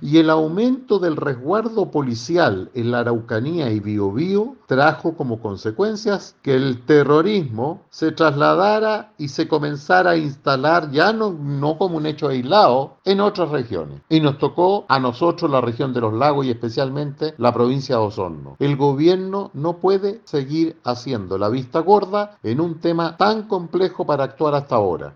y el aumento del resguardo policial en la Araucanía y Biobío trajo como consecuencias que el terrorismo se trasladara y se comenzara a instalar ya no, no como un hecho aislado en otras regiones. Y nos tocó a nosotros la región de los lagos y especialmente la provincia de Osorno. El gobierno no puede seguir haciendo la vista gorda en un tema tan complejo para actuar hasta ahora.